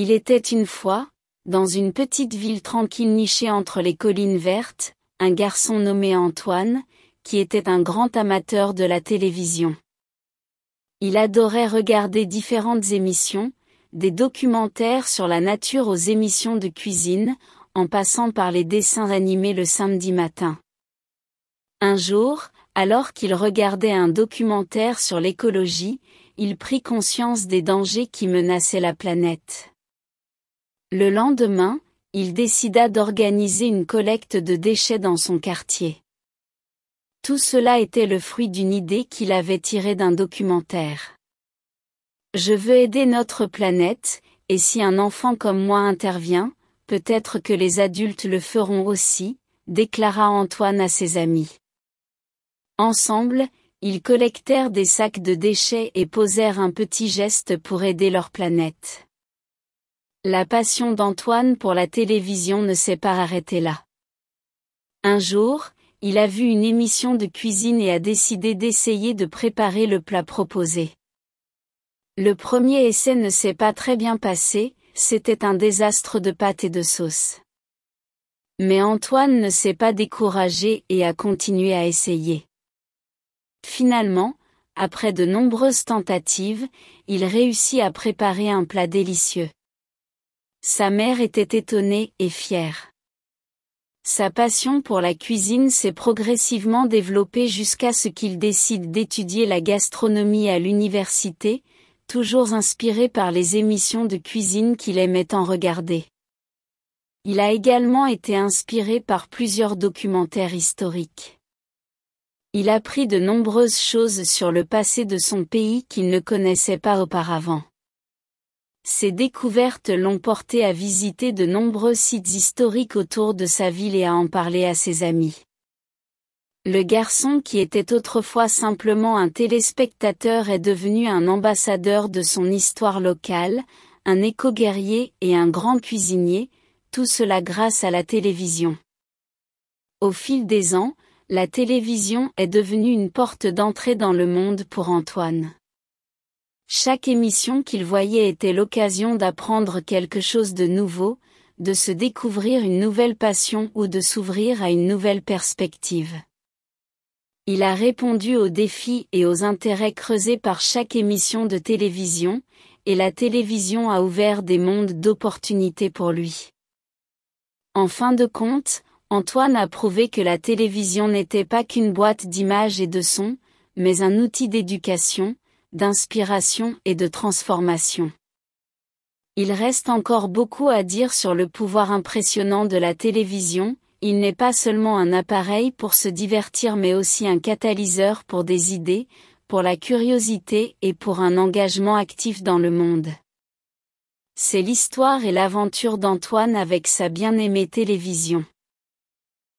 Il était une fois, dans une petite ville tranquille nichée entre les collines vertes, un garçon nommé Antoine, qui était un grand amateur de la télévision. Il adorait regarder différentes émissions, des documentaires sur la nature aux émissions de cuisine, en passant par les dessins animés le samedi matin. Un jour, alors qu'il regardait un documentaire sur l'écologie, il prit conscience des dangers qui menaçaient la planète. Le lendemain, il décida d'organiser une collecte de déchets dans son quartier. Tout cela était le fruit d'une idée qu'il avait tirée d'un documentaire. Je veux aider notre planète, et si un enfant comme moi intervient, peut-être que les adultes le feront aussi, déclara Antoine à ses amis. Ensemble, ils collectèrent des sacs de déchets et posèrent un petit geste pour aider leur planète. La passion d'Antoine pour la télévision ne s'est pas arrêtée là. Un jour, il a vu une émission de cuisine et a décidé d'essayer de préparer le plat proposé. Le premier essai ne s'est pas très bien passé, c'était un désastre de pâte et de sauce. Mais Antoine ne s'est pas découragé et a continué à essayer. Finalement, après de nombreuses tentatives, il réussit à préparer un plat délicieux. Sa mère était étonnée et fière. Sa passion pour la cuisine s'est progressivement développée jusqu'à ce qu'il décide d'étudier la gastronomie à l'université, toujours inspiré par les émissions de cuisine qu'il aimait tant regarder. Il a également été inspiré par plusieurs documentaires historiques. Il a appris de nombreuses choses sur le passé de son pays qu'il ne connaissait pas auparavant. Ces découvertes l'ont porté à visiter de nombreux sites historiques autour de sa ville et à en parler à ses amis. Le garçon qui était autrefois simplement un téléspectateur est devenu un ambassadeur de son histoire locale, un éco-guerrier et un grand cuisinier, tout cela grâce à la télévision. Au fil des ans, la télévision est devenue une porte d'entrée dans le monde pour Antoine. Chaque émission qu'il voyait était l'occasion d'apprendre quelque chose de nouveau, de se découvrir une nouvelle passion ou de s'ouvrir à une nouvelle perspective. Il a répondu aux défis et aux intérêts creusés par chaque émission de télévision, et la télévision a ouvert des mondes d'opportunités pour lui. En fin de compte, Antoine a prouvé que la télévision n'était pas qu'une boîte d'images et de sons, mais un outil d'éducation, d'inspiration et de transformation. Il reste encore beaucoup à dire sur le pouvoir impressionnant de la télévision, il n'est pas seulement un appareil pour se divertir mais aussi un catalyseur pour des idées, pour la curiosité et pour un engagement actif dans le monde. C'est l'histoire et l'aventure d'Antoine avec sa bien-aimée télévision.